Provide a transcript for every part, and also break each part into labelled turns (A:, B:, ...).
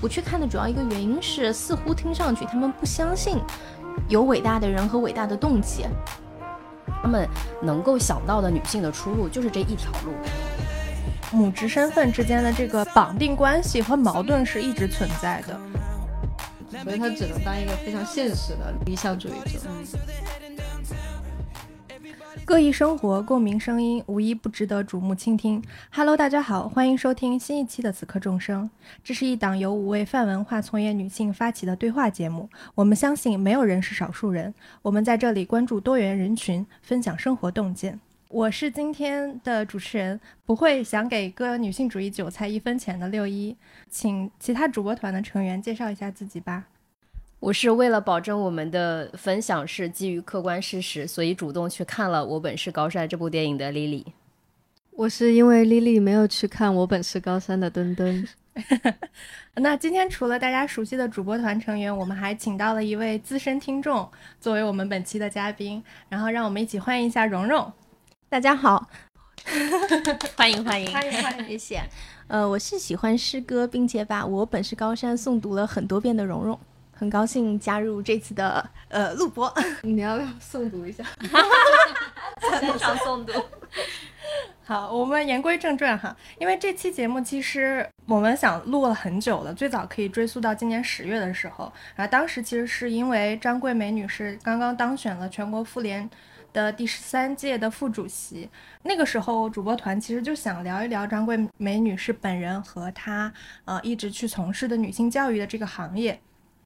A: 不去看的主要一个原因是，似乎听上去他们不相信有伟大的人和伟大的动机。
B: 他们能够想到的女性的出路就是这一条路。
C: 母职身份之间的这个绑定关系和矛盾是一直存在的，
D: 所以他只能当一个非常现实的理想主义者。
C: 各异生活，共鸣声音，无一不值得瞩目倾听。Hello，大家好，欢迎收听新一期的《此刻众生》。这是一档由五位泛文化从业女性发起的对话节目。我们相信，没有人是少数人。我们在这里关注多元人群，分享生活洞见。我是今天的主持人，不会想给割女性主义韭菜一分钱的六一，请其他主播团的成员介绍一下自己吧。
B: 我是为了保证我们的分享是基于客观事实，所以主动去看了《我本是高山》这部电影的 Lily。
D: 我是因为 Lily 没有去看《我本是高山》的墩墩。
C: 那今天除了大家熟悉的主播团成员，我们还请到了一位资深听众作为我们本期的嘉宾，然后让我们一起欢迎一下蓉蓉。
A: 大家好，
B: 欢迎欢迎
C: 欢迎欢迎，
A: 谢谢。呃，我是喜欢诗歌，并且把我本是高山诵读了很多遍的蓉蓉。很高兴加入这次的呃录播，
D: 你要不要诵读一下？
B: 现场诵读。
C: 好，我们言归正传哈，因为这期节目其实我们想录了很久了，最早可以追溯到今年十月的时候，然后当时其实是因为张桂梅女士刚刚当选了全国妇联的第十三届的副主席，那个时候主播团其实就想聊一聊张桂梅女士本人和她呃一直去从事的女性教育的这个行业。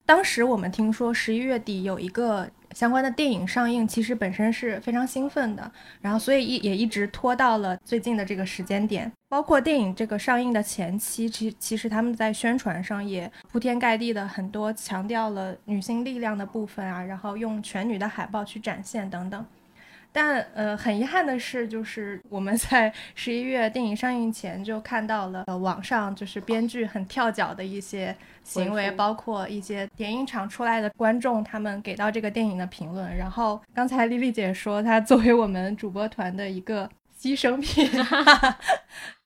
C: 当时我们听说十一月底有一个相关的电影上映，其实本身是非常兴奋的，然后所以一也一直拖到了最近的这个时间点。包括电影这个上映的前期，其其实他们在宣传上也铺天盖地的很多强调了女性力量的部分啊，然后用全女的海报去展现等等。但呃，很遗憾的是，就是我们在 十一月电影上映前就看到了呃网上就是编剧很跳脚的一些行为，包括一些点映场出来的观众他们给到这个电影的评论。然后刚才丽丽姐说，她作为我们主播团的一个牺牲品。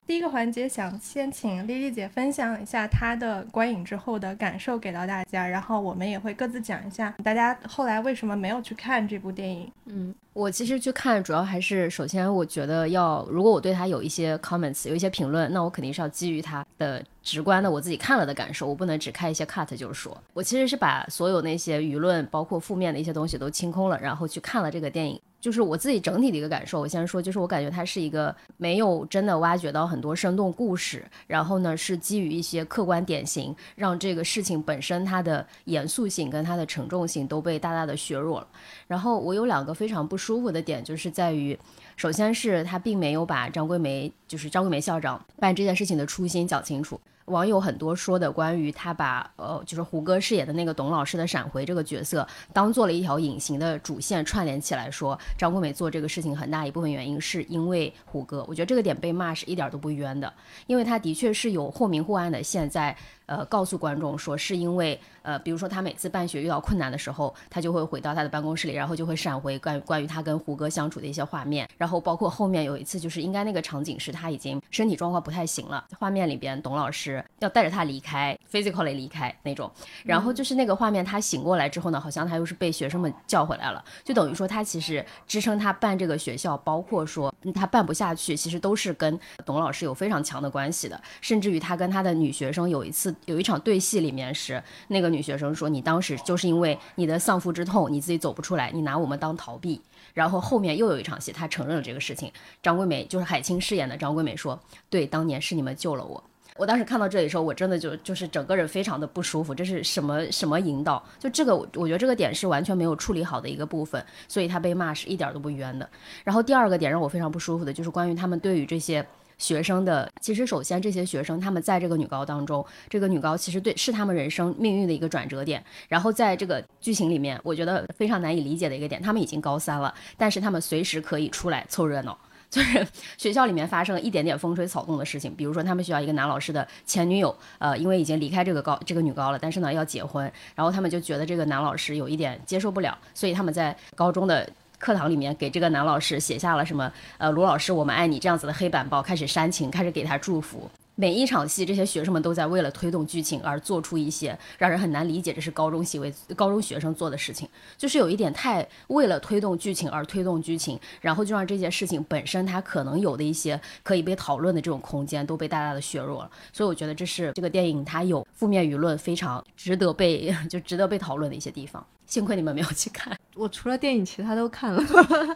C: 第一个环节，想先请丽丽姐分享一下她的观影之后的感受给到大家，然后我们也会各自讲一下大家后来为什么没有去看这部电影。
B: 嗯，我其实去看主要还是首先我觉得要，如果我对他有一些 comments，有一些评论，那我肯定是要基于他的直观的我自己看了的感受，我不能只看一些 cut 就是说我其实是把所有那些舆论包括负面的一些东西都清空了，然后去看了这个电影。就是我自己整体的一个感受，我先说，就是我感觉它是一个没有真的挖掘到很多生动故事，然后呢是基于一些客观典型，让这个事情本身它的严肃性跟它的沉重性都被大大的削弱了。然后我有两个非常不舒服的点，就是在于，首先是他并没有把张桂梅，就是张桂梅校长办这件事情的初心讲清楚。网友很多说的关于他把呃，就是胡歌饰演的那个董老师的闪回这个角色，当做了一条隐形的主线串联起来，说张国美做这个事情很大一部分原因是因为胡歌。我觉得这个点被骂是一点都不冤的，因为他的确是有或明或暗的线在。呃，告诉观众说，是因为呃，比如说他每次办学遇到困难的时候，他就会回到他的办公室里，然后就会闪回关关于他跟胡歌相处的一些画面，然后包括后面有一次，就是应该那个场景是他已经身体状况不太行了，画面里边董老师要带着他离开，physically 离开那种，然后就是那个画面他醒过来之后呢，好像他又是被学生们叫回来了，就等于说他其实支撑他办这个学校，包括说他办不下去，其实都是跟董老师有非常强的关系的，甚至于他跟他的女学生有一次。有一场对戏里面是那个女学生说，你当时就是因为你的丧父之痛，你自己走不出来，你拿我们当逃避。然后后面又有一场戏，他承认了这个事情。张桂梅就是海清饰演的张桂梅说，对，当年是你们救了我。我当时看到这里的时候，我真的就就是整个人非常的不舒服。这是什么什么引导？就这个，我觉得这个点是完全没有处理好的一个部分，所以他被骂是一点都不冤的。然后第二个点让我非常不舒服的就是关于他们对于这些。学生的其实，首先这些学生他们在这个女高当中，这个女高其实对是他们人生命运的一个转折点。然后在这个剧情里面，我觉得非常难以理解的一个点，他们已经高三了，但是他们随时可以出来凑热闹。就是学校里面发生了一点点风吹草动的事情，比如说他们学校一个男老师的前女友，呃，因为已经离开这个高这个女高了，但是呢要结婚，然后他们就觉得这个男老师有一点接受不了，所以他们在高中的。课堂里面给这个男老师写下了什么？呃，卢老师，我们爱你这样子的黑板报，开始煽情，开始给他祝福。每一场戏，这些学生们都在为了推动剧情而做出一些让人很难理解这是高中行为、高中学生做的事情，就是有一点太为了推动剧情而推动剧情，然后就让这件事情本身它可能有的一些可以被讨论的这种空间都被大大的削弱了。所以我觉得这是这个电影它有负面舆论非常值得被 就值得被讨论的一些地方。幸亏你们没有去看，
D: 我除了电影，其他都看了。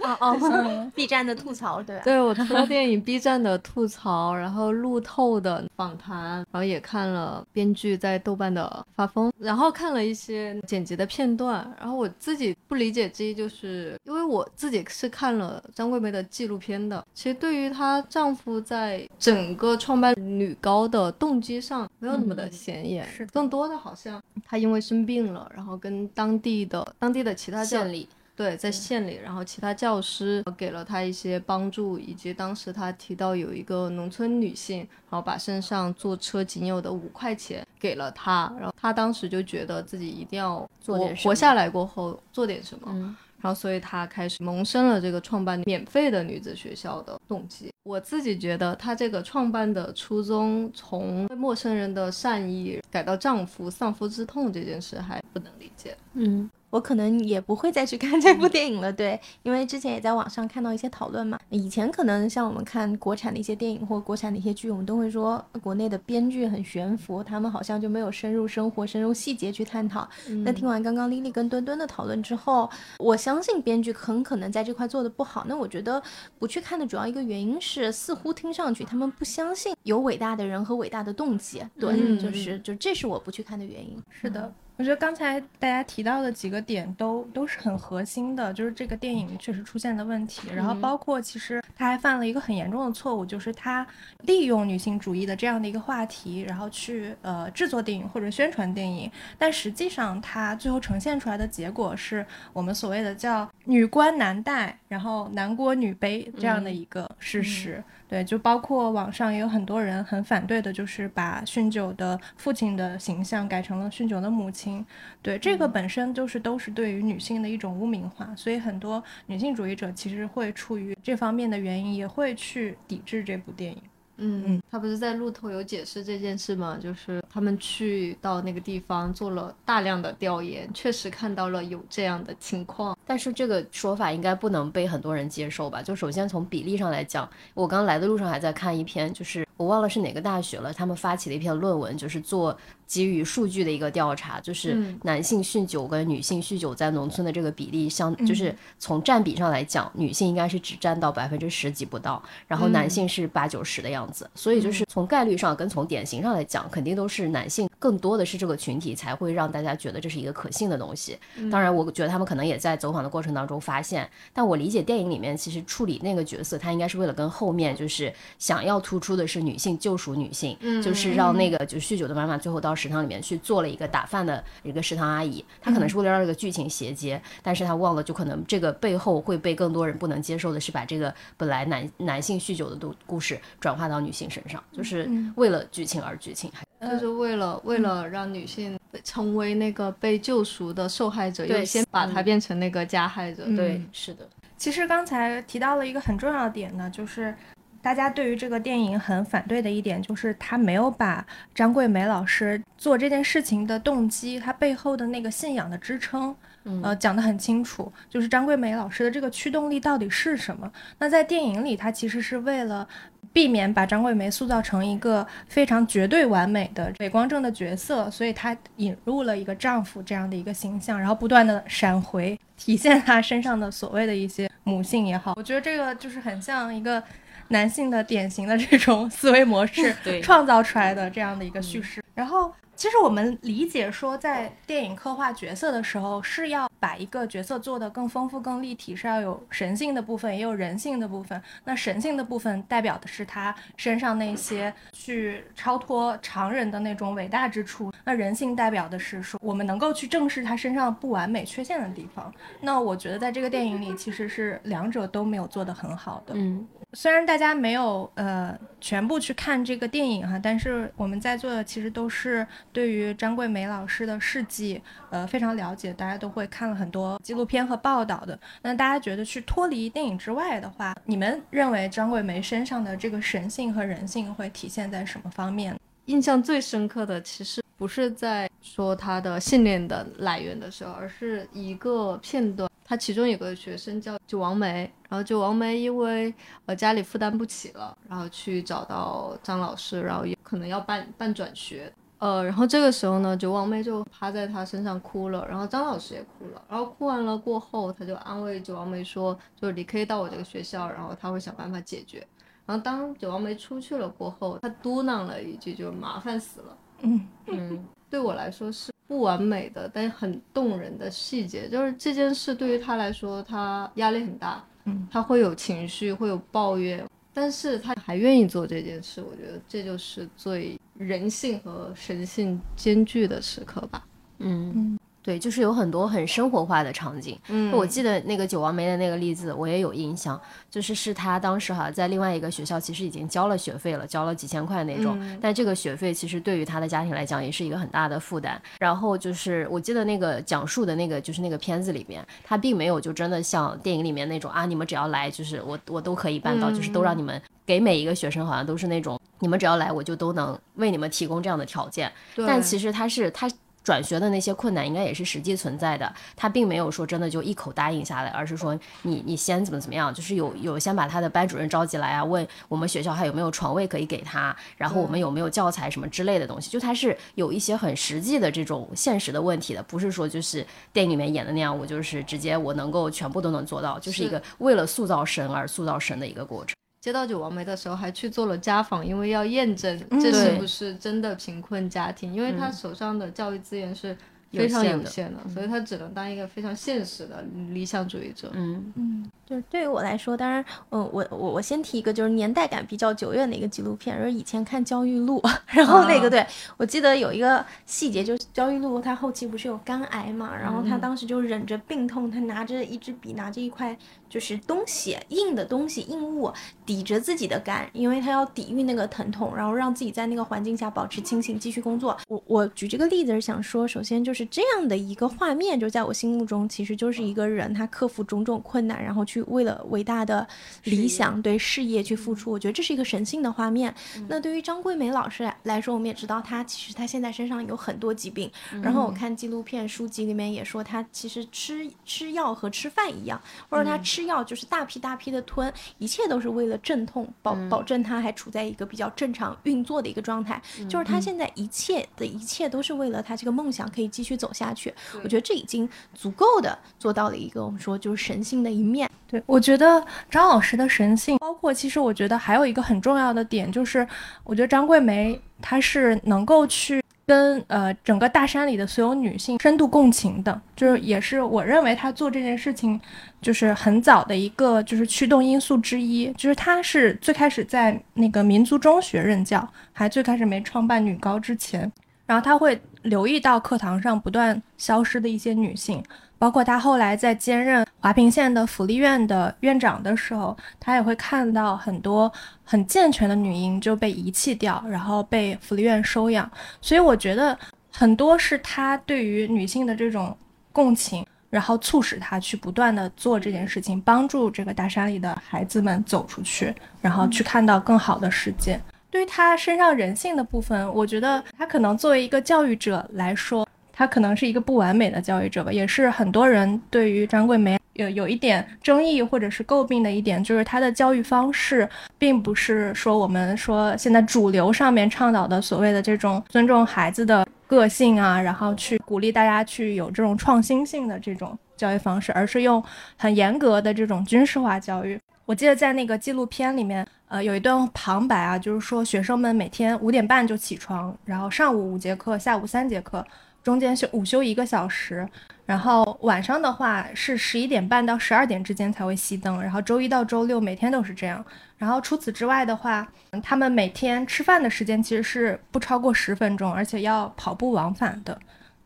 A: 哦 哦，B 站的吐槽对吧？
D: 对我除了电影，B 站的吐槽，然后路透的访谈，然后也看了编剧在豆瓣的发疯，然后看了一些剪辑的片段。然后我自己不理解之一，就是因为我自己是看了张桂梅的纪录片的。其实对于她丈夫在整个创办女高的动机上，没有那么的显眼，
C: 是
D: 更多的好像她因为生病了，然后跟当地。的当地的其他
B: 县里，
D: 对，在县里，然后其他教师给了他一些帮助，以及当时他提到有一个农村女性，然后把身上坐车仅有的五块钱给了他，然后他当时就觉得自己一定要
B: 做点
D: 活下来过后做点什么，
B: 嗯，
D: 然后所以他开始萌生了这个创办免费的女子学校的动机。我自己觉得他这个创办的初衷，从陌生人的善意改到丈夫丧夫之痛这件事还不能理解，
A: 嗯。我可能也不会再去看这部电影了，对，因为之前也在网上看到一些讨论嘛。以前可能像我们看国产的一些电影或国产的一些剧，我们都会说国内的编剧很悬浮，他们好像就没有深入生活、深入细节去探讨。那听完刚刚丽丽跟墩墩的讨论之后，我相信编剧很可能在这块做的不好。那我觉得不去看的主要一个原因是，似乎听上去他们不相信有伟大的人和伟大的动机。对，就是就这是我不去看的原因。
C: 是的。我觉得刚才大家提到的几个点都都是很核心的，就是这个电影确实出现的问题。然后包括其实他还犯了一个很严重的错误，就是他利用女性主义的这样的一个话题，然后去呃制作电影或者宣传电影。但实际上他最后呈现出来的结果是我们所谓的叫女官男戴，然后男锅女卑这样的一个事实。对，就包括网上也有很多人很反对的，就是把酗酒的父亲的形象改成了酗酒的母亲。对，这个本身就是都是对于女性的一种污名化，所以很多女性主义者其实会出于这方面的原因，也会去抵制这部电影。
D: 嗯嗯，他不是在路透有解释这件事吗？就是他们去到那个地方做了大量的调研，确实看到了有这样的情况。
B: 但是这个说法应该不能被很多人接受吧？就首先从比例上来讲，我刚来的路上还在看一篇，就是我忘了是哪个大学了，他们发起的一篇论文，就是做。基于数据的一个调查，就是男性酗酒跟女性酗酒在农村的这个比例相，就是从占比上来讲，女性应该是只占到百分之十几不到，然后男性是八九十的样子。所以就是从概率上跟从典型上来讲，肯定都是男性更多的是这个群体才会让大家觉得这是一个可信的东西。当然，我觉得他们可能也在走访的过程当中发现，但我理解电影里面其实处理那个角色，他应该是为了跟后面就是想要突出的是女性救赎女性，就是让那个就酗酒的妈妈最后到。食堂里面去做了一个打饭的一个食堂阿姨，她可能是为了让这个剧情衔接，但是她忘了，就可能这个背后会被更多人不能接受的是把这个本来男男性酗酒的都故事转化到女性身上，就是为了剧情而剧情，
D: 就是为了为了让女性成为那个被救赎的受害者，又先把她变成那个加害者。
B: 对，是的。
C: 其实刚才提到了一个很重要的点呢，就是。大家对于这个电影很反对的一点，就是他没有把张桂梅老师做这件事情的动机，他背后的那个信仰的支撑，呃，讲得很清楚。就是张桂梅老师的这个驱动力到底是什么？那在电影里，他其实是为了避免把张桂梅塑造成一个非常绝对完美的伪光正的角色，所以她引入了一个丈夫这样的一个形象，然后不断的闪回，体现她身上的所谓的一些母性也好。我觉得这个就是很像一个。男性的典型的这种思维模式创造出来的这样的一个叙事，然后。其实我们理解说，在电影刻画角色的时候，是要把一个角色做得更丰富、更立体，是要有神性的部分，也有人性的部分。那神性的部分代表的是他身上那些去超脱常人的那种伟大之处，那人性代表的是说我们能够去正视他身上不完美、缺陷的地方。那我觉得在这个电影里，其实是两者都没有做得很好的。
B: 嗯，
C: 虽然大家没有呃全部去看这个电影哈，但是我们在座的其实都是。对于张桂梅老师的事迹，呃，非常了解，大家都会看很多纪录片和报道的。那大家觉得去脱离电影之外的话，你们认为张桂梅身上的这个神性和人性会体现在什么方面？
D: 印象最深刻的其实不是在说她的信念的来源的时候，而是一个片段。她其中有个学生叫九王梅，然后九王梅因为呃家里负担不起了，然后去找到张老师，然后也可能要办办转学。呃，然后这个时候呢，九王妹就趴在他身上哭了，然后张老师也哭了，然后哭完了过后，他就安慰九王妹说，就是你可以到我这个学校，然后他会想办法解决。然后当九王妹出去了过后，他嘟囔了一句，就是麻烦死了。
C: 嗯
D: 嗯，对我来说是不完美的，但很动人的细节，就是这件事对于他来说，他压力很大，
C: 嗯，
D: 他会有情绪，会有抱怨，但是他还愿意做这件事，我觉得这就是最。人性和神性兼具的时刻吧。
B: 嗯，对，就是有很多很生活化的场景。
D: 嗯，
B: 我记得那个九王梅的那个例子，我也有印象，就是是他当时哈在另外一个学校，其实已经交了学费了，交了几千块那种。但这个学费其实对于他的家庭来讲也是一个很大的负担。然后就是我记得那个讲述的那个就是那个片子里面，他并没有就真的像电影里面那种啊，你们只要来就是我我都可以办到，就是都让你们给每一个学生好像都是那种。你们只要来，我就都能为你们提供这样的条件。但其实他是他转学的那些困难，应该也是实际存在的。他并没有说真的就一口答应下来，而是说你你先怎么怎么样，就是有有先把他的班主任召集来啊，问我们学校还有没有床位可以给他，然后我们有没有教材什么之类的东西。就他是有一些很实际的这种现实的问题的，不是说就是电影里面演的那样，我就是直接我能够全部都能做到，就是一个为了塑造神而塑造神的一个过程。
D: 接到九王梅的时候，还去做了家访，因为要验证这是不是真的贫困家庭，因为他手上的教育资源是非常有限的，所以他只能当一个非常现实的理想主义者。
B: 嗯
A: 嗯。就是对于我来说，当然，嗯，我我我先提一个，就是年代感比较久远的一个纪录片，就是以前看焦裕禄，然后那个对我记得有一个细节，就是焦裕禄他后期不是有肝癌嘛，然后他当时就忍着病痛，他拿着一支笔，拿着一块就是东西硬的东西硬物抵着自己的肝，因为他要抵御那个疼痛，然后让自己在那个环境下保持清醒，继续工作。我我举这个例子是想说，首先就是这样的一个画面，就在我心目中，其实就是一个人他克服种种困难，然后去。为了伟大的理想，对事业去付出，我觉得这是一个神性的画面。那对于张桂梅老师来说，我们也知道她其实她现在身上有很多疾病。然后我看纪录片书籍里面也说，她其实吃吃药和吃饭一样，或者她吃药就是大批大批的吞，一切都是为了镇痛，保保证他还处在一个比较正常运作的一个状态。就是他现在一切的一切都是为了他这个梦想可以继续走下去。我觉得这已经足够的做到了一个我们说就是神性的一面。
C: 对，我觉得张老师的神性，包括其实我觉得还有一个很重要的点，就是我觉得张桂梅她是能够去跟呃整个大山里的所有女性深度共情的，就是也是我认为他做这件事情就是很早的一个就是驱动因素之一，就是他是最开始在那个民族中学任教，还最开始没创办女高之前，然后他会留意到课堂上不断消失的一些女性。包括他后来在兼任华坪县的福利院的院长的时候，他也会看到很多很健全的女婴就被遗弃掉，然后被福利院收养。所以我觉得很多是他对于女性的这种共情，然后促使他去不断的做这件事情，帮助这个大山里的孩子们走出去，然后去看到更好的世界。对于他身上人性的部分，我觉得他可能作为一个教育者来说。他可能是一个不完美的教育者吧，也是很多人对于张桂梅有有一点争议或者是诟病的一点，就是他的教育方式并不是说我们说现在主流上面倡导的所谓的这种尊重孩子的个性啊，然后去鼓励大家去有这种创新性的这种教育方式，而是用很严格的这种军事化教育。我记得在那个纪录片里面，呃，有一段旁白啊，就是说学生们每天五点半就起床，然后上午五节课，下午三节课。中间休午休一个小时，然后晚上的话是十一点半到十二点之间才会熄灯，然后周一到周六每天都是这样。然后除此之外的话，他们每天吃饭的时间其实是不超过十分钟，而且要跑步往返的。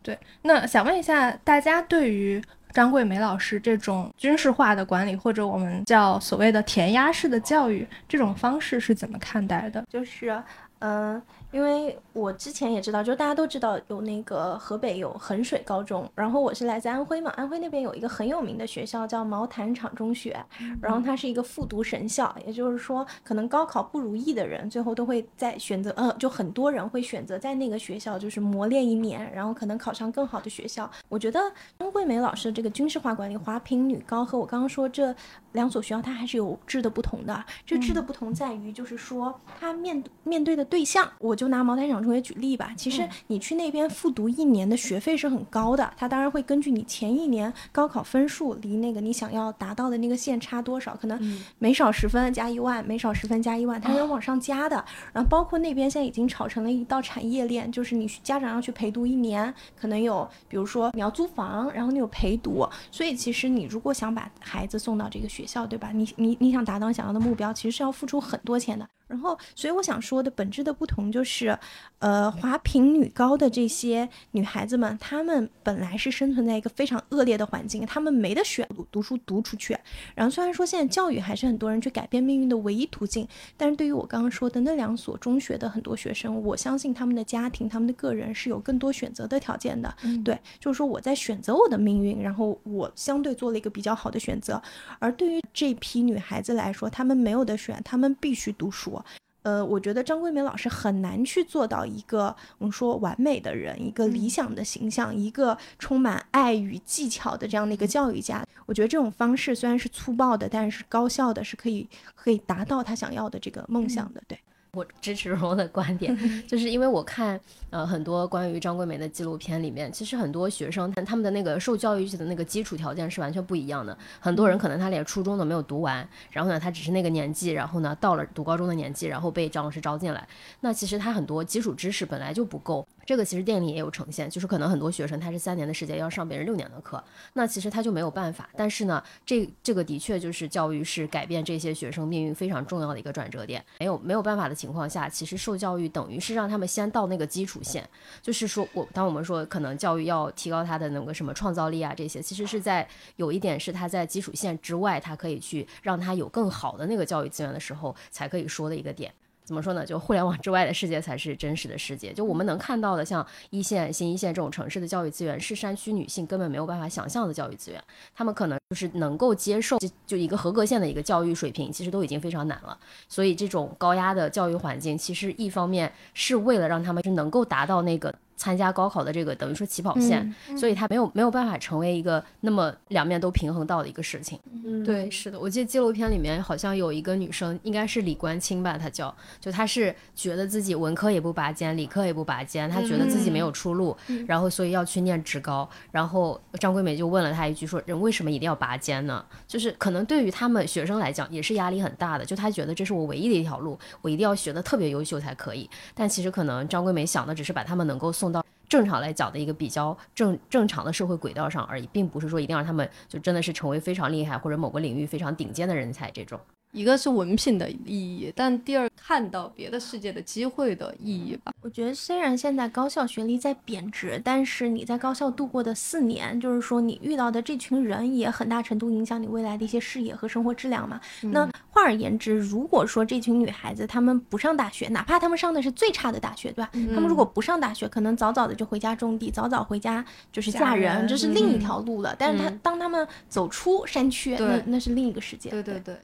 C: 对，那想问一下大家，对于张桂梅老师这种军事化的管理，或者我们叫所谓的填鸭式的教育这种方式是怎么看待的？
A: 就是。嗯，因为我之前也知道，就大家都知道有那个河北有衡水高中，然后我是来自安徽嘛，安徽那边有一个很有名的学校叫毛坦厂中学，然后它是一个复读神校，也就是说，可能高考不如意的人，最后都会在选择，呃，就很多人会选择在那个学校就是磨练一年，然后可能考上更好的学校。我觉得张桂梅老师的这个军事化管理华坪女高和我刚刚说这两所学校，它还是有质的不同的，这质的不同在于就是说它面面对的。对象，我就拿茅台厂中学举例吧。其实你去那边复读一年的学费是很高的，他当然会根据你前一年高考分数离那个你想要达到的那个线差多少，可能每少十分加一万，每少十分加一万，它是往上加的。然后包括那边现在已经炒成了一道产业链，就是你家长要去陪读一年，可能有比如说你要租房，然后你有陪读，所以其实你如果想把孩子送到这个学校，对吧？你你你想达到想要的目标，其实是要付出很多钱的。然后，所以我想说的本质的不同就是，呃，华坪女高的这些女孩子们，她们本来是生存在一个非常恶劣的环境，她们没得选，读书读出去。然后虽然说现在教育还是很多人去改变命运的唯一途径，但是对于我刚刚说的那两所中学的很多学生，我相信他们的家庭、他们的个人是有更多选择的条件的。对，就是说我在选择我的命运，然后我相对做了一个比较好的选择。而对于这批女孩子来说，她们没有得选，她们必须读书。呃，我觉得张桂梅老师很难去做到一个我们说完美的人，一个理想的形象，一个充满爱与技巧的这样的一个教育家。我觉得这种方式虽然是粗暴的，但是高效的，是可以可以达到他想要的这个梦想的。对。
B: 我 支持荣的观点，就是因为我看呃很多关于张桂梅的纪录片里面，其实很多学生他他们的那个受教育的那个基础条件是完全不一样的。很多人可能他连初中都没有读完，然后呢他只是那个年纪，然后呢到了读高中的年纪，然后被张老师招进来。那其实他很多基础知识本来就不够。这个其实电影里也有呈现，就是可能很多学生他是三年的时间要上别人六年的课，那其实他就没有办法。但是呢，这这个的确就是教育是改变这些学生命运非常重要的一个转折点。没有没有办法的情况下，其实受教育等于是让他们先到那个基础线，就是说我当我们说可能教育要提高他的那个什么创造力啊这些，其实是在有一点是他在基础线之外，他可以去让他有更好的那个教育资源的时候才可以说的一个点。怎么说呢？就互联网之外的世界才是真实的世界。就我们能看到的，像一线、新一线这种城市的教育资源，是山区女性根本没有办法想象的教育资源。她们可能就是能够接受就就一个合格线的一个教育水平，其实都已经非常难了。所以这种高压的教育环境，其实一方面是为了让他们是能够达到那个。参加高考的这个等于说起跑线，所以他没有没有办法成为一个那么两面都平衡到的一个事情。
D: 对，是的，我记得纪录片里面好像有一个女生，应该是李冠清吧，她叫，就她是觉得自己文科也不拔尖，理科也不拔尖，她觉得自己没有出路，然后所以要去念职高。然后张桂梅就问了她一句，说人为什么一定要拔尖呢？就是可能对于他们学生来讲也是压力很大的，就她觉得这是我唯一的一条路，我一定要学的特别优秀才可以。但其实可能张桂梅想的只是把他们能够送。送到正常来讲的一个比较正正常的社会轨道上而已，并不是说一定要让他们就真的是成为非常厉害或者某个领域非常顶尖的人才这种。一个是文凭的意义，但第二看到别的世界的机会的意义吧。
A: 我觉得虽然现在高校学历在贬值，但是你在高校度过的四年，就是说你遇到的这群人也很大程度影响你未来的一些视野和生活质量嘛。那换而言之，如果说这群女孩子她们不上大学，哪怕她们上的是最差的大学，对吧？她们如果不上大学，可能早早的就回家种地，早早回家就是嫁人，这是另一条路了。但是她当她们走出山区，那那是另一个世界。
D: 对对对。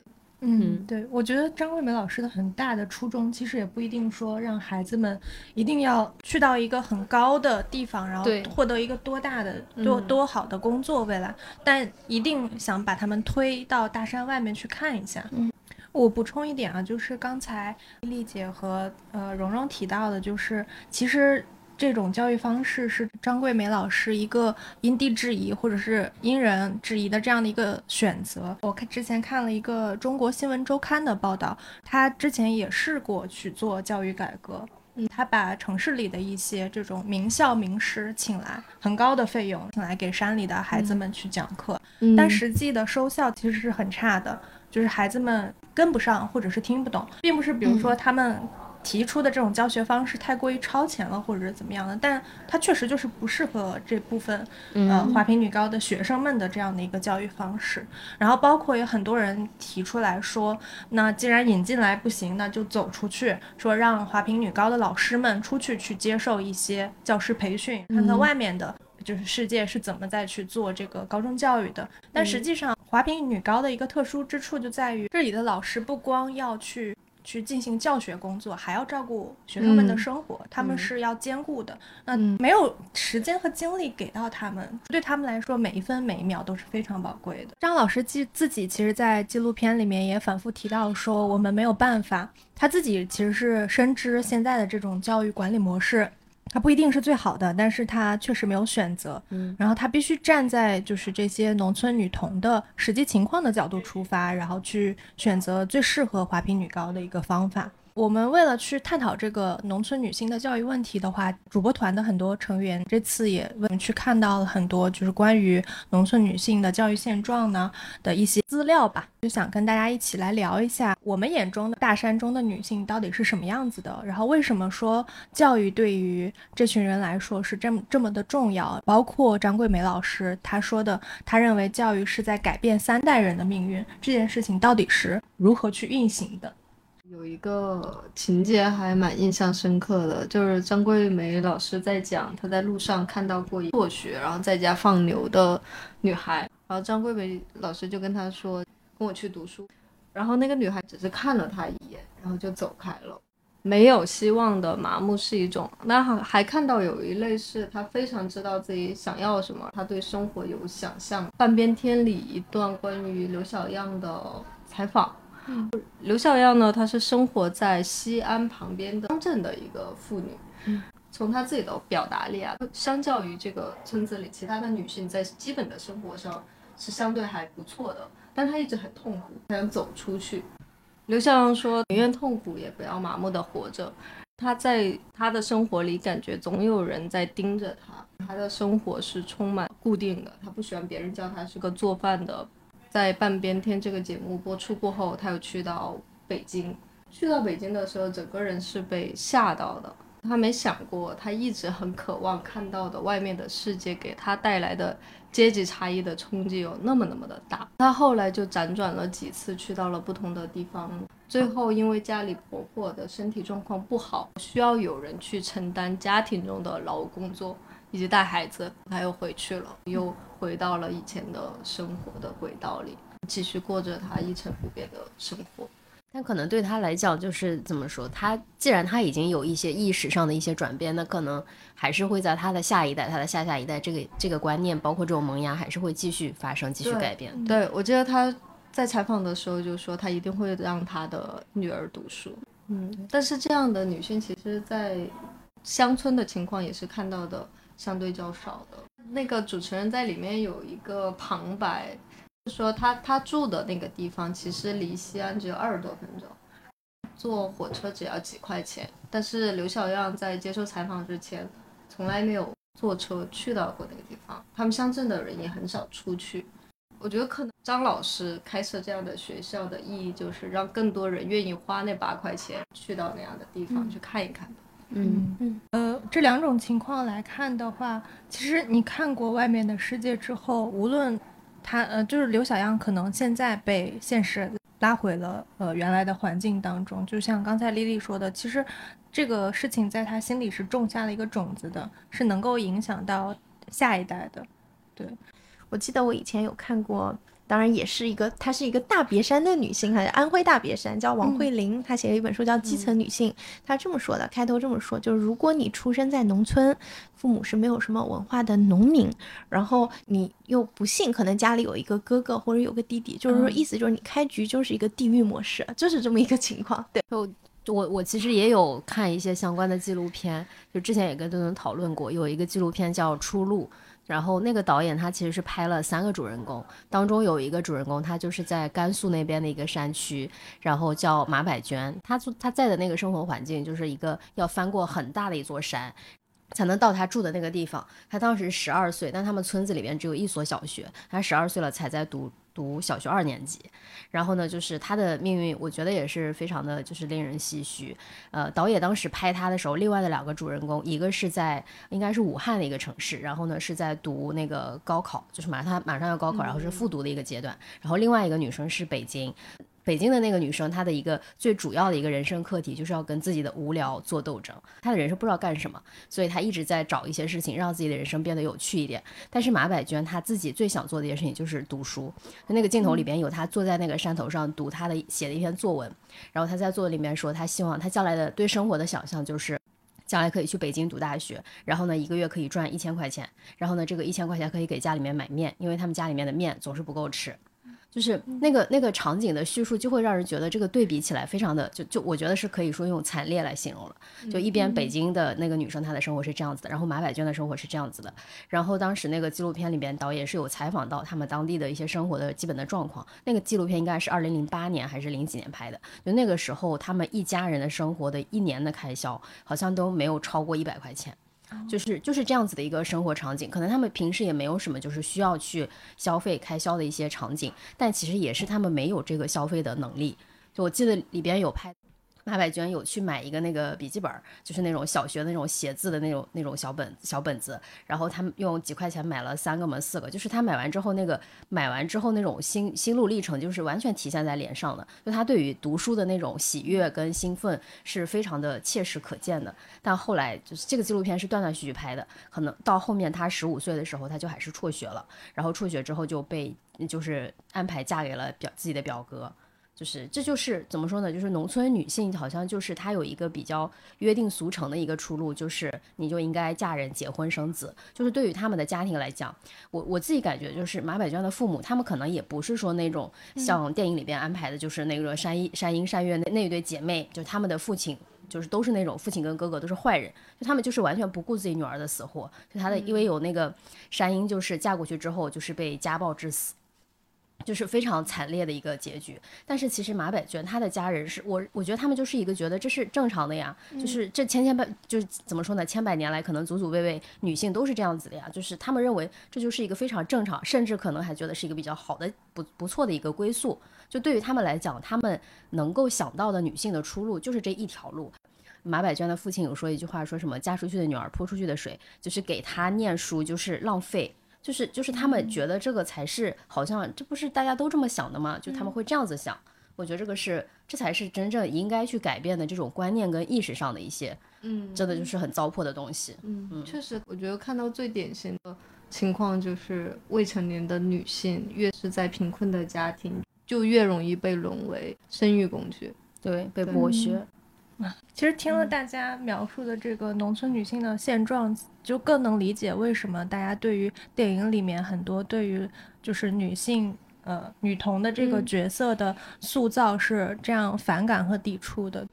C: 嗯，对，我觉得张桂梅老师的很大的初衷，其实也不一定说让孩子们一定要去到一个很高的地方，然后获得一个多大的、多多好的工作未来，但一定想把他们推到大山外面去看一下。嗯，我补充一点啊，就是刚才丽姐和呃蓉蓉提到的，就是其实。这种教育方式是张桂梅老师一个因地制宜或者是因人制宜的这样的一个选择。我看之前看了一个中国新闻周刊的报道，他之前也试过去做教育改革，嗯，他把城市里的一些这种名校名师请来，很高的费用请来给山里的孩子们去讲课，但实际的收效其实是很差的，就是孩子们跟不上或者是听不懂，并不是比如说他们。提出的这种教学方式太过于超前了，或者是怎么样的，但它确实就是不适合这部分呃华坪女高的学生们的这样的一个教育方式。然后包括有很多人提出来说，那既然引进来不行，那就走出去，说让华坪女高的老师们出去去接受一些教师培训，看看外面的。就是世界是怎么在去做这个高中教育的，但实际上华坪女高的一个特殊之处就在于，这里的老师不光要去去进行教学工作，还要照顾学生们的生活，他们是要兼顾的。那没有时间和精力给到他们，对他们来说每一分每一秒都是非常宝贵的。张老师记自己其实，在纪录片里面也反复提到说，我们没有办法，他自己其实是深知现在的这种教育管理模式。他不一定是最好的，但是他确实没有选择。嗯，然后他必须站在就是这些农村女童的实际情况的角度出发，然后去选择最适合华坪女高的一个方法。我们为了去探讨这个农村女性的教育问题的话，主播团的很多成员这次也我们去看到了很多就是关于农村女性的教育现状呢的一些资料吧，就想跟大家一起来聊一下我们眼中的大山中的女性到底是什么样子的，然后为什么说教育对于这群人来说是这么这么的重要，包括张桂梅老师她说的，她认为教育是在改变三代人的命运，这件事情到底是如何去运行的？
D: 有一个情节还蛮印象深刻的，就是张桂梅老师在讲她在路上看到过辍学然后在家放牛的女孩，然后张桂梅老师就跟她说：“跟我去读书。”然后那个女孩只是看了他一眼，然后就走开了。没有希望的麻木是一种，那还还看到有一类是她非常知道自己想要什么，她对生活有想象。半边天里一段关于刘小样的采访。刘小样呢，她是生活在西安旁边的乡镇的一个妇女。嗯，从她自己的表达力啊，相较于这个村子里其他的女性，在基本的生活上是相对还不错的。但她一直很痛苦，她想走出去。刘小样说：“宁愿痛苦，也不要麻木的活着。”她在她的生活里，感觉总有人在盯着她。她的生活是充满固定的，她不喜欢别人叫她是个做饭的。在半边天这个节目播出过后，他又去到北京。去到北京的时候，整个人是被吓到的。他没想过，他一直很渴望看到的外面的世界给他带来的阶级差异的冲击有那么那么的大。他后来就辗转了几次，去到了不同的地方。最后因为家里婆婆的身体状况不好，需要有人去承担家庭中的劳务工作。以及带孩子，他又回去了，又回到了以前的生活的轨道里，继续过着他一成不变的生活。
B: 但可能对他来讲，就是怎么说？他既然他已经有一些意识上的一些转变，那可能还是会在他的下一代、他的下下一代，这个这个观念，包括这种萌芽，还是会继续发生、继续改变。
D: 对，我记得他在采访的时候就说，他一定会让他的女儿读书。嗯，但是这样的女性，其实在乡村的情况也是看到的。相对较少的那个主持人在里面有一个旁白，说他他住的那个地方其实离西安只有二十多分钟，坐火车只要几块钱。但是刘小样在接受采访之前，从来没有坐车去到过那个地方。他们乡镇的人也很少出去。我觉得可能张老师开设这样的学校的意义，就是让更多人愿意花那八块钱去到那样的地方去看一看。
C: 嗯嗯嗯呃，这两种情况来看的话，其实你看过外面的世界之后，无论他呃，就是刘小样可能现在被现实拉回了呃原来的环境当中，就像刚才丽丽说的，其实这个事情在他心里是种下了一个种子的，是能够影响到下一代的。对，
A: 我记得我以前有看过。当然也是一个，她是一个大别山的女性，还是安徽大别山，叫王慧玲，她写了一本书叫《基层女性》，她这么说的，开头这么说，就是如果你出生在农村，父母是没有什么文化的农民，然后你又不幸可能家里有一个哥哥或者有个弟弟，就是说意思就是你开局就是一个地狱模式，就是这么一个情况。对，
B: 就我我其实也有看一些相关的纪录片，就之前也跟墩墩讨论过，有一个纪录片叫《出路》。然后那个导演他其实是拍了三个主人公，当中有一个主人公他就是在甘肃那边的一个山区，然后叫马百娟，他住他在的那个生活环境就是一个要翻过很大的一座山，才能到他住的那个地方。他当时十二岁，但他们村子里边只有一所小学，他十二岁了才在读读小学二年级，然后呢，就是他的命运，我觉得也是非常的就是令人唏嘘。呃，导演当时拍他的时候，另外的两个主人公，一个是在应该是武汉的一个城市，然后呢是在读那个高考，就是马上他马上要高考，然后是复读的一个阶段，然后另外一个女生是北京。北京的那个女生，她的一个最主要的一个人生课题，就是要跟自己的无聊做斗争。她的人生不知道干什么，所以她一直在找一些事情，让自己的人生变得有趣一点。但是马百娟她自己最想做的一件事情就是读书。那个镜头里边有她坐在那个山头上读她的写的一篇作文，然后她在作文里面说，她希望她将来的对生活的想象就是将来可以去北京读大学，然后呢一个月可以赚一千块钱，然后呢这个一千块钱可以给家里面买面，因为他们家里面的面总是不够吃。就是那个那个场景的叙述，就会让人觉得这个对比起来非常的，就就我觉得是可以说用惨烈来形容了。就一边北京的那个女生她的生活是这样子的，然后马百娟的生活是这样子的。然后当时那个纪录片里边导演是有采访到他们当地的一些生活的基本的状况。那个纪录片应该是二零零八年还是零几年拍的？就那个时候他们一家人的生活的一年的开销好像都没有超过一百块钱。就是就是这样子的一个生活场景，可能他们平时也没有什么就是需要去消费开销的一些场景，但其实也是他们没有这个消费的能力。就我记得里边有拍。马百娟有去买一个那个笔记本，就是那种小学的那种写字的那种那种小本小本子，然后他用几块钱买了三个嘛四个，就是他买完之后那个买完之后那种心心路历程，就是完全体现在脸上的，就他对于读书的那种喜悦跟兴奋是非常的切实可见的。但后来就是这个纪录片是断断续续拍的，可能到后面他十五岁的时候他就还是辍学了，然后辍学之后就被就是安排嫁给了表自己的表哥。就是，这就是怎么说呢？就是农村女性好像就是她有一个比较约定俗成的一个出路，就是你就应该嫁人、结婚、生子。就是对于他们的家庭来讲，我我自己感觉就是马百娟的父母，他们可能也不是说那种像电影里边安排的，就是那个山一山鹰山月那那一对姐妹，就他们的父亲就是都是那种父亲跟哥哥都是坏人，就他们就是完全不顾自己女儿的死活。就她的因为有那个山鹰，就是嫁过去之后就是被家暴致死。就是非常惨烈的一个结局，但是其实马百娟她的家人是我，我觉得他们就是一个觉得这是正常的呀，就是这千千百就是怎么说呢，千百年来可能祖祖辈辈女性都是这样子的呀，就是他们认为这就是一个非常正常，甚至可能还觉得是一个比较好的不不错的一个归宿。就对于他们来讲，他们能够想到的女性的出路就是这一条路。马百娟的父亲有说一句话，说什么嫁出去的女儿泼出去的水，就是给她念书就是浪费。就是就是他们觉得这个才是好像这不是大家都这么想的吗？就他们会这样子想，我觉得这个是这才是真正应该去改变的这种观念跟意识上的一些，嗯，真的就是很糟粕的东西。
D: 嗯，确实，我觉得看到最典型的情况就是未成年的女性越是在贫困的家庭，就越容易被沦为生育工具，
B: 对，被剥削。
C: 其实听了大家描述的这个农村女性的现状，就更能理解为什么大家对于电影里面很多对于就是女性呃女童的这个角色的塑造是这样反感和抵触的。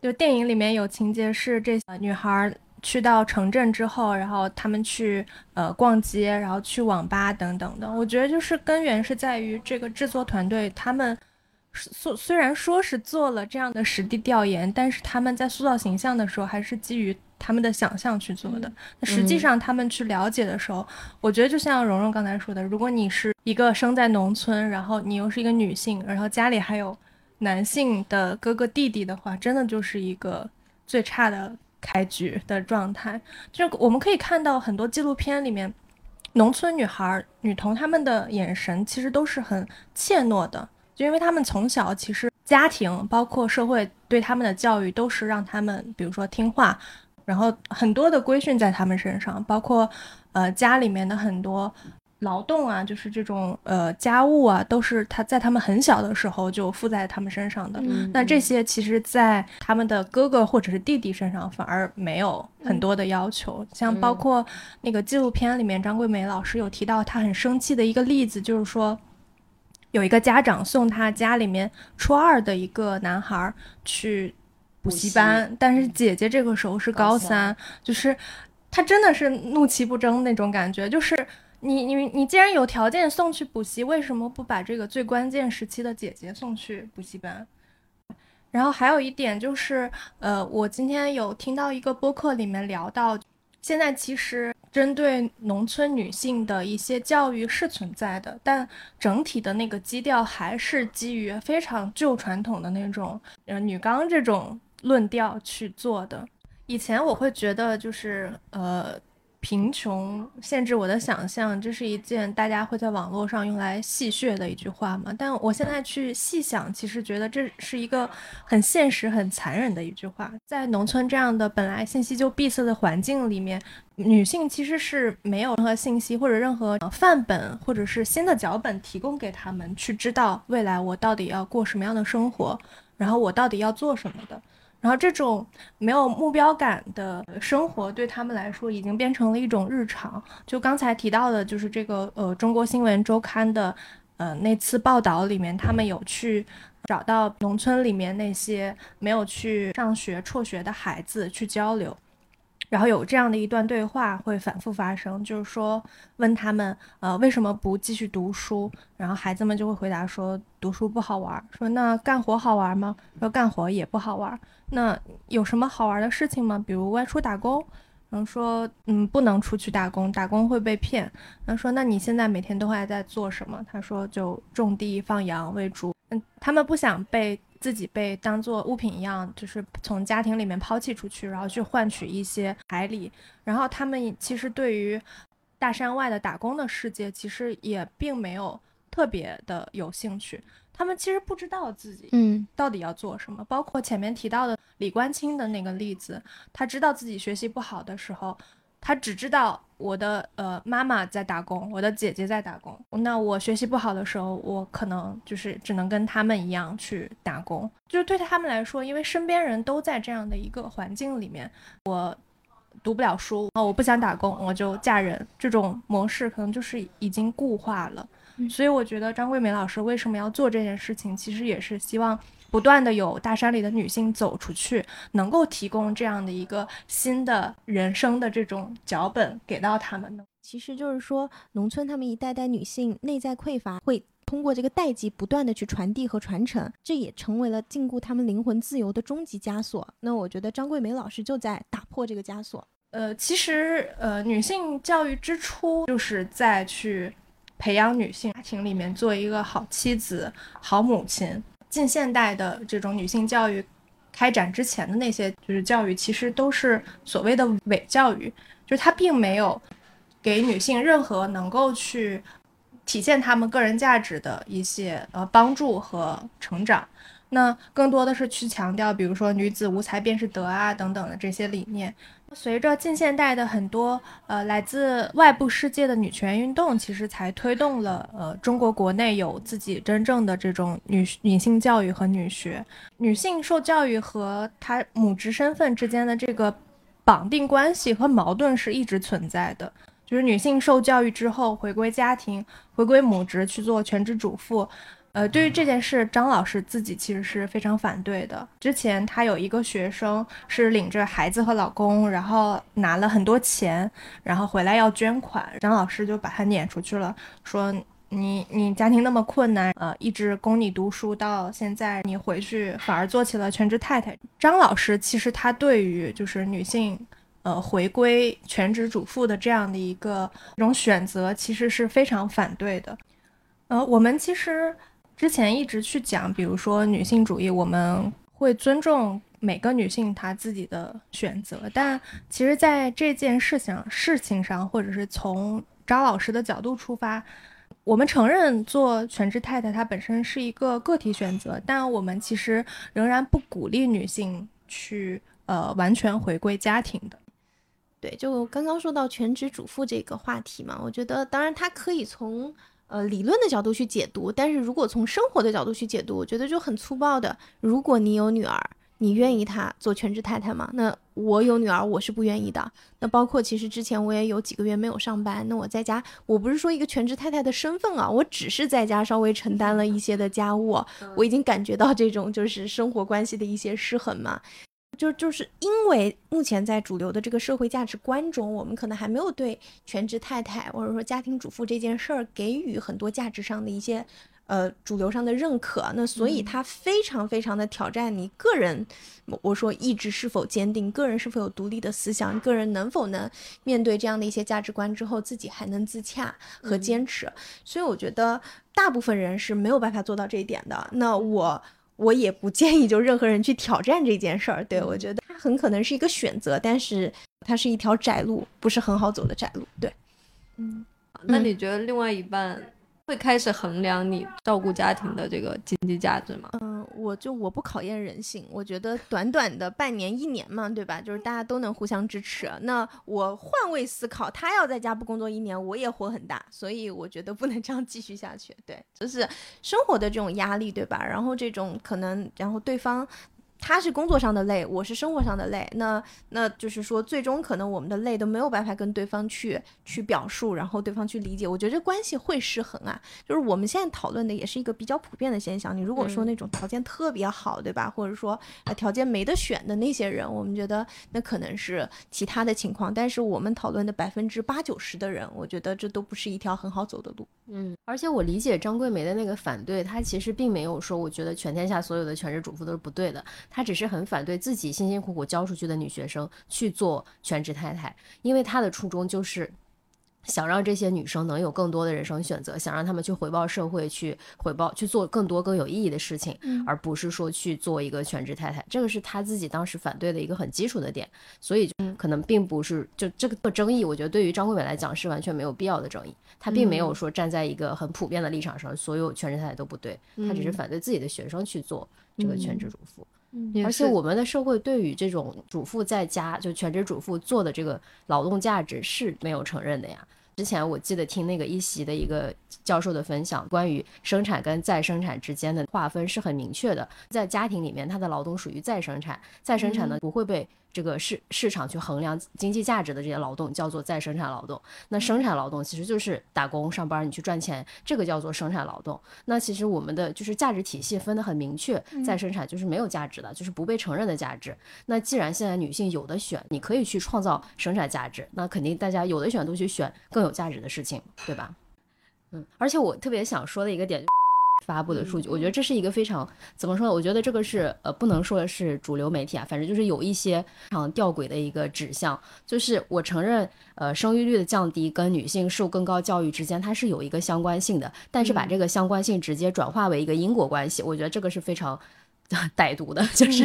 C: 就电影里面有情节是这女孩去到城镇之后，然后她们去呃逛街，然后去网吧等等的。我觉得就是根源是在于这个制作团队他们。虽虽然说是做了这样的实地调研，但是他们在塑造形象的时候，还是基于他们的想象去做的。那实际上他们去了解的时候，我觉得就像蓉蓉刚才说的，如果你是一个生在农村，然后你又是一个女性，然后家里还有男性的哥哥弟弟的话，真的就是一个最差的开局的状态。就我们可以看到很多纪录片里面，农村女孩、女童她们的眼神其实都是很怯懦的。就因为他们从小其实家庭包括社会对他们的教育都是让他们，比如说听话，然后很多的规训在他们身上，包括呃家里面的很多劳动啊，就是这种呃家务啊，都是他在他们很小的时候就附在他们身上的。那这些其实，在他们的哥哥或者是弟弟身上反而没有很多的要求。像包括那个纪录片里面，张桂梅老师有提到，她很生气的一个例子，就是说。有一个家长送他家里面初二的一个男孩去补习班，但是姐姐这个时候是高三，就是他真的是怒其不争那种感觉，就是你你你既然有条件送去补习，为什么不把这个最关键时期的姐姐送去补习班？然后还有一点就是，呃，我今天有听到一个播客里面聊到，现在其实。针对农村女性的一些教育是存在的，但整体的那个基调还是基于非常旧传统的那种，呃，女刚这种论调去做的。以前我会觉得就是呃。贫穷限制我的想象，这是一件大家会在网络上用来戏谑的一句话嘛？但我现在去细想，其实觉得这是一个很现实、很残忍的一句话。在农村这样的本来信息就闭塞的环境里面，女性其实是没有任何信息或者任何范本或者是新的脚本提供给他们，去知道未来我到底要过什么样的生活，然后我到底要做什么的。然后这种没有目标感的生活对他们来说已经变成了一种日常。就刚才提到的，就是这个呃中国新闻周刊的呃那次报道里面，他们有去找到农村里面那些没有去上学辍学的孩子去交流。然后有这样的一段对话会反复发生，就是说问他们，呃，为什么不继续读书？然后孩子们就会回答说，读书不好玩儿。说那干活好玩吗？说干活也不好玩。那有什么好玩的事情吗？比如外出打工。然后说，嗯，不能出去打工，打工会被骗。那说，那你现在每天都还在做什么？他说，就种地、放羊、喂猪。嗯，他们不想被。自己被当做物品一样，就是从家庭里面抛弃出去，然后去换取一些彩礼。然后他们其实对于大山外的打工的世界，其实也并没有特别的有兴趣。他们其实不知道自己嗯到底要做什么。包括前面提到的李冠清的那个例子，他知道自己学习不好的时候。他只知道我的呃妈妈在打工，我的姐姐在打工。那我学习不好的时候，我可能就是只能跟他们一样去打工。就是对他们来说，因为身边人都在这样的一个环境里面，我读不了书啊，我不想打工，我就嫁人。这种模式可能就是已经固化了。所以我觉得张桂梅老师为什么要做这件事情，其实也是希望。不断的有大山里的女性走出去，能够提供这样的一个新的人生的这种脚本给到他们呢？
A: 其实就是说，农村他们一代代女性内在匮乏，会通过这个代际不断的去传递和传承，这也成为了禁锢他们灵魂自由的终极枷锁。那我觉得张桂梅老师就在打破这个枷锁。
C: 呃，其实呃，女性教育之初就是在去培养女性家庭里面做一个好妻子、好母亲。近现代的这种女性教育开展之前的那些就是教育，其实都是所谓的伪教育，就是它并没有给女性任何能够去体现她们个人价值的一些呃帮助和成长。那更多的是去强调，比如说女子无才便是德啊等等的这些理念。随着近现代的很多呃来自外部世界的女权运动，其实才推动了呃中国国内有自己真正的这种女女性教育和女学。女性受教育和她母职身份之间的这个绑定关系和矛盾是一直存在的。就是女性受教育之后回归家庭，回归母职去做全职主妇。呃，对于这件事，张老师自己其实是非常反对的。之前他有一个学生是领着孩子和老公，然后拿了很多钱，然后回来要捐款，张老师就把他撵出去了，说你你家庭那么困难，呃，一直供你读书到现在，你回去反而做起了全职太太。张老师其实他对于就是女性，呃，回归全职主妇的这样的一个一种选择，其实是非常反对的。呃，我们其实。之前一直去讲，比如说女性主义，我们会尊重每个女性她自己的选择。但其实，在这件事情事情上，或者是从张老师的角度出发，我们承认做全职太太她本身是一个个体选择，但我们其实仍然不鼓励女性去呃完全回归家庭的。
A: 对，就刚刚说到全职主妇这个话题嘛，我觉得当然它可以从。呃，理论的角度去解读，但是如果从生活的角度去解读，我觉得就很粗暴的。如果你有女儿，你愿意她做全职太太吗？那我有女儿，我是不愿意的。那包括其实之前我也有几个月没有上班，那我在家，我不是说一个全职太太的身份啊，我只是在家稍微承担了一些的家务，我已经感觉到这种就是生活关系的一些失衡嘛。就就是因为目前在主流的这个社会价值观中，我们可能还没有对全职太太或者说家庭主妇这件事儿给予很多价值上的一些呃主流上的认可，那所以它非常非常的挑战你个人，我我说意志是否坚定，个人是否有独立的思想，个人能否能面对这样的一些价值观之后，自己还能自洽和坚持。所以我觉得大部分人是没有办法做到这一点的。那我我也不建议就任何人去挑战这件事儿。对我觉得它很可能是一个选择，但是它是一条窄路，不是很好走的窄路。对，
D: 嗯，那你觉得另外一半？会开始衡量你照顾家庭的这个经济价值吗？
A: 嗯，我就我不考验人性，我觉得短短的半年一年嘛，对吧？就是大家都能互相支持。那我换位思考，他要在家不工作一年，我也火很大，所以我觉得不能这样继续下去。对，就是生活的这种压力，对吧？然后这种可能，然后对方。他是工作上的累，我是生活上的累，那那就是说，最终可能我们的累都没有办法跟对方去去表述，然后对方去理解，我觉得这关系会失衡啊。就是我们现在讨论的也是一个比较普遍的现象。你如果说那种条件特别好，对吧？或者说呃条件没得选的那些人，我们觉得那可能是其他的情况。但是我们讨论的百分之八九十的人，我觉得这都不是一条很好走的路。
B: 嗯，而且我理解张桂梅的那个反对，她其实并没有说，我觉得全天下所有的全职主妇都是不对的。她只是很反对自己辛辛苦苦教出去的女学生去做全职太太，因为她的初衷就是。想让这些女生能有更多的人生选择，想让她们去回报社会，去回报去做更多更有意义的事情，而不是说去做一个全职太太。这个是她自己当时反对的一个很基础的点，所以可能并不是就这个争议。我觉得对于张桂梅来讲是完全没有必要的争议，她并没有说站在一个很普遍的立场上，所有全职太太都不对，她只是反对自己的学生去做这个全职主妇。而且我们的社会对于这种主妇在家就全职主妇做的这个劳动价值是没有承认的呀。之前我记得听那个一席的一个教授的分享，关于生产跟再生产之间的划分是很明确的，在家庭里面，他的劳动属于再生产，再生产呢不会被。这个市市场去衡量经济价值的这些劳动叫做再生产劳动，那生产劳动其实就是打工上班，你去赚钱，这个叫做生产劳动。那其实我们的就是价值体系分得很明确，再生产就是没有价值的，就是不被承认的价值。那既然现在女性有的选，你可以去创造生产价值，那肯定大家有的选都去选更有价值的事情，对吧？嗯，而且我特别想说的一个点。发布的数据，我觉得这是一个非常怎么说呢？我觉得这个是呃，不能说是主流媒体啊，反正就是有一些非常吊诡的一个指向。就是我承认，呃，生育率的降低跟女性受更高教育之间它是有一个相关性的，但是把这个相关性直接转化为一个因果关系，我觉得这个是非常。歹毒的，就是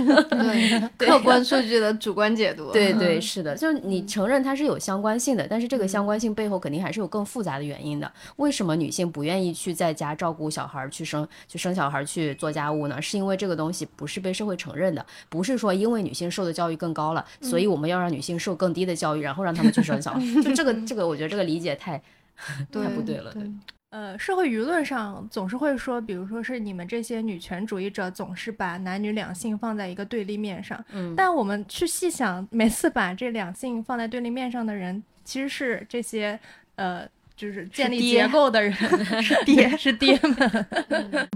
D: 客观数据的主观解读。
B: 对对，是的，就是你承认它是有相关性的，但是这个相关性背后肯定还是有更复杂的原因的。为什么女性不愿意去在家照顾小孩，去生去生小孩，去做家务呢？是因为这个东西不是被社会承认的，不是说因为女性受的教育更高了，所以我们要让女性受更低的教育，然后让他们去生小孩。就这个这个，我觉得这个理解太太不对了。对。
C: 呃，社会舆论上总是会说，比如说是你们这些女权主义者总是把男女两性放在一个对立面上。嗯，但我们去细想，每次把这两性放在对立面上的人，其实是这些呃，就是建立结构的人，是爹，是爹们。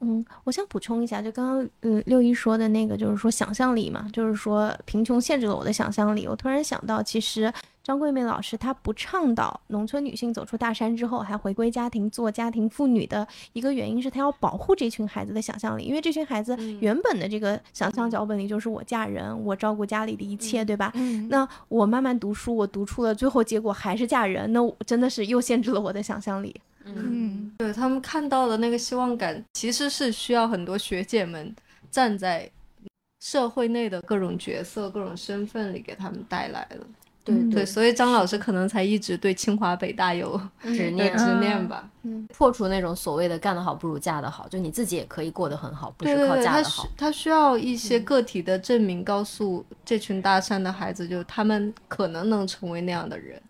A: 嗯，我想补充一下，就刚刚呃六一说的那个，就是说想象力嘛，就是说贫穷限制了我的想象力。我突然想到，其实。张桂梅老师，她不倡导农村女性走出大山之后还回归家庭做家庭妇女的一个原因是，她要保护这群孩子的想象力，因为这群孩子原本的这个想象脚本里就是我嫁人，我照顾家里的一切，对吧？那我慢慢读书，我读出了最后结果还是嫁人，那我真的是又限制了我的想象力。
D: 嗯，对他们看到的那个希望感，其实是需要很多学姐们站在社会内的各种角色、各种身份里给他们带来的。
B: 对
D: 对，所以张老师可能才一直对清华北大有
B: 执念
D: 执念吧，
B: 嗯，破除那种所谓的干得好不如嫁得好，就你自己也可以过得很好，不是靠嫁得好。
D: 他需要一些个体的证明，告诉这群大山的孩子，就他们可能能成为那样的人。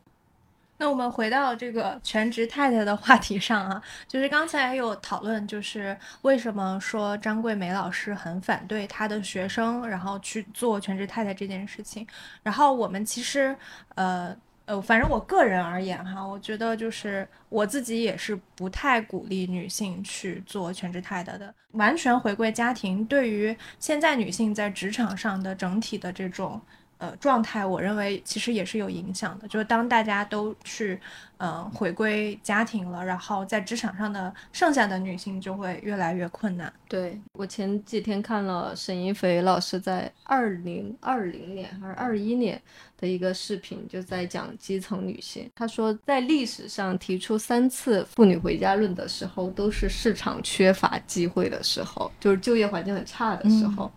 C: 那我们回到这个全职太太的话题上啊，就是刚才有讨论，就是为什么说张桂梅老师很反对她的学生，然后去做全职太太这件事情。然后我们其实，呃呃，反正我个人而言哈，我觉得就是我自己也是不太鼓励女性去做全职太太的。完全回归家庭，对于现在女性在职场上的整体的这种。呃状态，我认为其实也是有影响的。就是当大家都去嗯回归家庭了，然后在职场上的剩下的女性就会越来越困难。
D: 对我前几天看了沈一菲老师在二零二零年还是二一年的一个视频，就在讲基层女性。她说，在历史上提出三次妇女回家论的时候，都是市场缺乏机会的时候，就是就业环境很差的时候。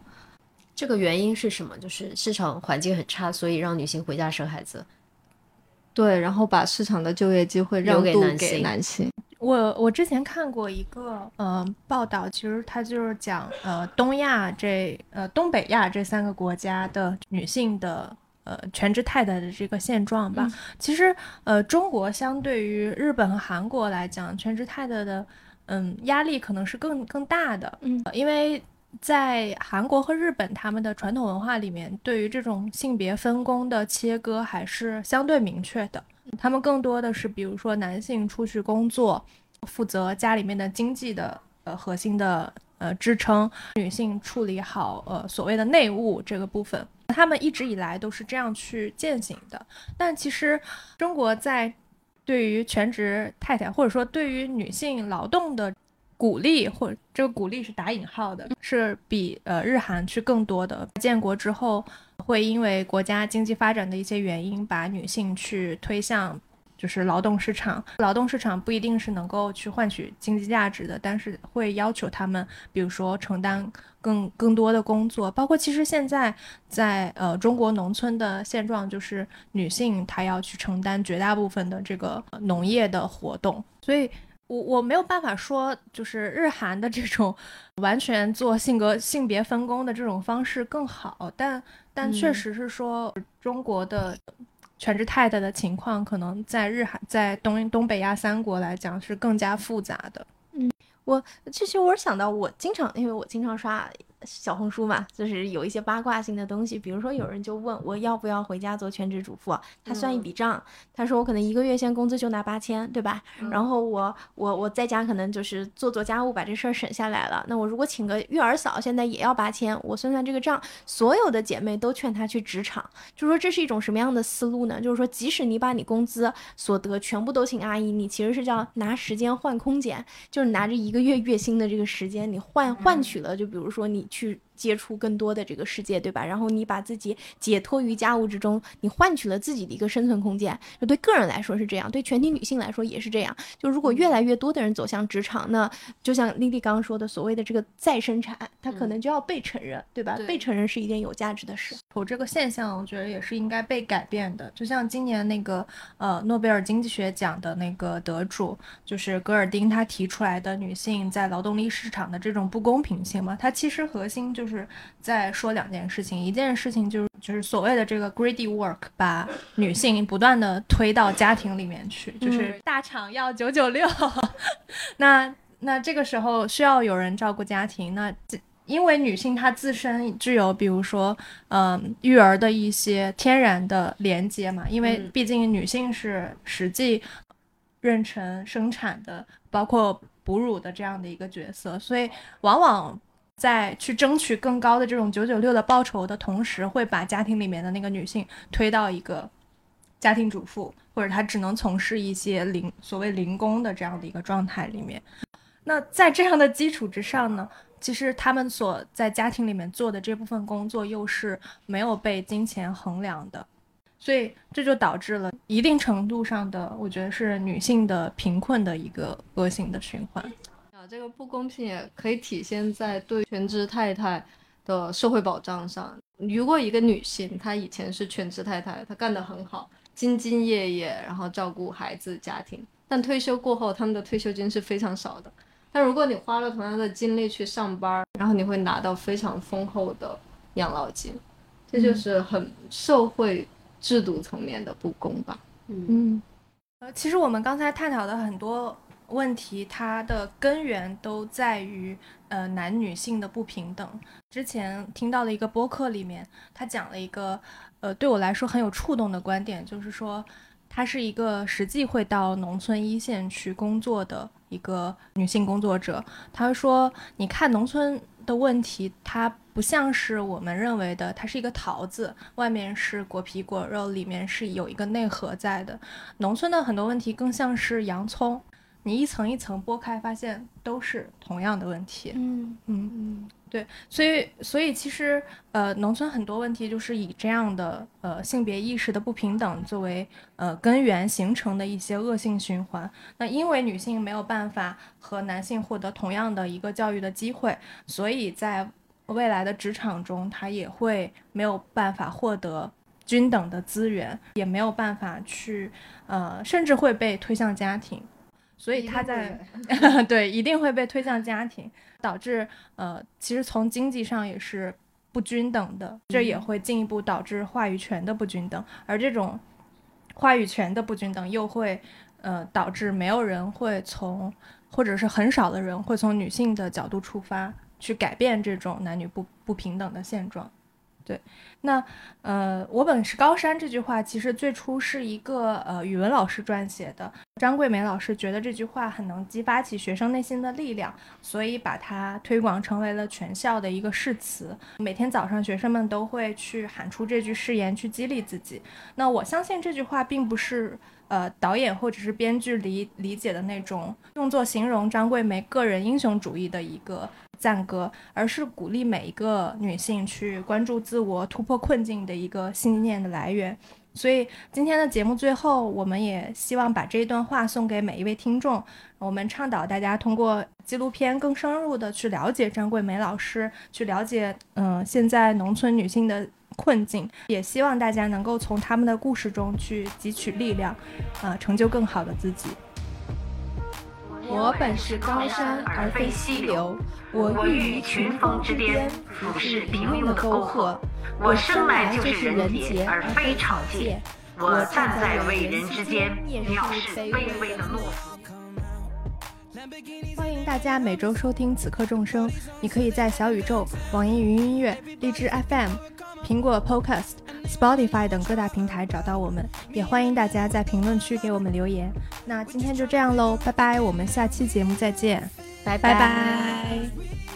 B: 这个原因是什么？就是市场环境很差，所以让女性回家生孩子。
D: 对，然后把市场的就业机会让渡给男性。
C: 我我之前看过一个呃报道，其实它就是讲呃东亚这呃东北亚这三个国家的女性的呃全职太太的这个现状吧。其实呃中国相对于日本和韩国来讲，全职太太的嗯压力可能是更更大的。
A: 嗯，
C: 因为。在韩国和日本，他们的传统文化里面，对于这种性别分工的切割还是相对明确的。他们更多的是，比如说男性出去工作，负责家里面的经济的呃核心的呃支撑，女性处理好呃所谓的内务这个部分。他们一直以来都是这样去践行的。但其实中国在对于全职太太，或者说对于女性劳动的。鼓励或这个鼓励是打引号的，是比呃日韩去更多的。建国之后，会因为国家经济发展的一些原因，把女性去推向就是劳动市场。劳动市场不一定是能够去换取经济价值的，但是会要求他们，比如说承担更更多的工作。包括其实现在在呃中国农村的现状，就是女性她要去承担绝大部分的这个农业的活动，所以。我我没有办法说，就是日韩的这种完全做性格性别分工的这种方式更好，但但确实是说中国的全职太太的情况，可能在日韩在东东北亚三国来讲是更加复杂的。
A: 嗯，我其实我想到，我经常因为我经常刷。小红书嘛，就是有一些八卦性的东西，比如说有人就问我要不要回家做全职主妇，他算一笔账，他说我可能一个月先工资就拿八千，对吧？然后我我我在家可能就是做做家务，把这事儿省下来了。那我如果请个育儿嫂，现在也要八千，我算算这个账，所有的姐妹都劝她去职场，就说这是一种什么样的思路呢？就是说即使你把你工资所得全部都请阿姨，你其实是叫拿时间换空间，就是拿着一个月月薪的这个时间，你换换取了，就比如说你。去接触更多的这个世界，对吧？然后你把自己解脱于家务之中，你换取了自己的一个生存空间。就对个人来说是这样，对全体女性来说也是这样。就如果越来越多的人走向职场，那就像丽丽刚刚说的，所谓的这个再生产，它可能就要被承认，对吧？被承认是一件有价值的事。
C: 我这个现象，我觉得也是应该被改变的。就像今年那个呃诺贝尔经济学奖的那个得主，就是戈尔丁，他提出来的女性在劳动力市场的这种不公平性嘛，它其实核心就是。在说两件事情，一件事情就是就是所谓的这个 greedy work，把女性不断的推到家庭里面去，就是大厂要九九六，那那这个时候需要有人照顾家庭，那因为女性她自身具有比如说嗯育儿的一些天然的连接嘛，因为毕竟女性是实际妊娠生产的，包括哺乳的这样的一个角色，所以往往。在去争取更高的这种九九六的报酬的同时，会把家庭里面的那个女性推到一个家庭主妇，或者她只能从事一些零所谓零工的这样的一个状态里面。那在这样的基础之上呢，其实他们所在家庭里面做的这部分工作又是没有被金钱衡量的，所以这就导致了一定程度上的，我觉得是女性的贫困的一个恶性的循环。
D: 这个不公平也可以体现在对全职太太的社会保障上。如果一个女性她以前是全职太太，她干得很好，兢兢业业，然后照顾孩子、家庭，但退休过后，他们的退休金是非常少的。但如果你花了同样的精力去上班，然后你会拿到非常丰厚的养老金，这就是很社会制度层面的不公吧？
C: 嗯，呃，其实我们刚才探讨的很多。问题它的根源都在于呃男女性的不平等。之前听到了一个播客里面，他讲了一个呃对我来说很有触动的观点，就是说他是一个实际会到农村一线去工作的一个女性工作者。他说：“你看农村的问题，它不像是我们认为的，它是一个桃子，外面是果皮果肉，里面是有一个内核在的。农村的很多问题更像是洋葱，你一层一层剥开，发现都是同样的问题。
A: 嗯
C: 嗯。
A: 嗯
C: 对，所以所以其实呃，农村很多问题就是以这样的呃性别意识的不平等作为呃根源形成的一些恶性循环。那因为女性没有办法和男性获得同样的一个教育的机会，所以在未来的职场中，她也会没有办法获得均等的资源，也没有办法去呃，甚至会被推向家庭。所以他在 对一定会被推向家庭。导致呃，其实从经济上也是不均等的，这也会进一步导致话语权的不均等，而这种话语权的不均等又会呃导致没有人会从，或者是很少的人会从女性的角度出发去改变这种男女不不平等的现状。对，那呃，我本是高山这句话，其实最初是一个呃语文老师撰写的。张桂梅老师觉得这句话很能激发起学生内心的力量，所以把它推广成为了全校的一个誓词。每天早上，学生们都会去喊出这句誓言，去激励自己。那我相信这句话并不是呃导演或者是编剧理理解的那种用作形容张桂梅个人英雄主义的一个。赞歌，而是鼓励每一个女性去关注自我、突破困境的一个信念的来源。所以今天的节目最后，我们也希望把这一段话送给每一位听众。我们倡导大家通过纪录片更深入的去了解张桂梅老师，去了解嗯现在农村女性的困境，也希望大家能够从他们的故事中去汲取力量，啊，成就更好的自己。
A: 我本是高山而非溪流，我欲于群峰之巅，俯视平庸的沟壑。我生来就是人杰而非草芥，我站在伟人之间，藐视卑微的懦夫。
C: 欢迎大家每周收听《此刻众生》，你可以在小宇宙、网易云音乐、荔枝 FM、苹果 Podcast、Spotify 等各大平台找到我们，也欢迎大家在评论区给我们留言。那今天就这样喽，拜拜，我们下期节目再见，
B: 拜
C: 拜拜。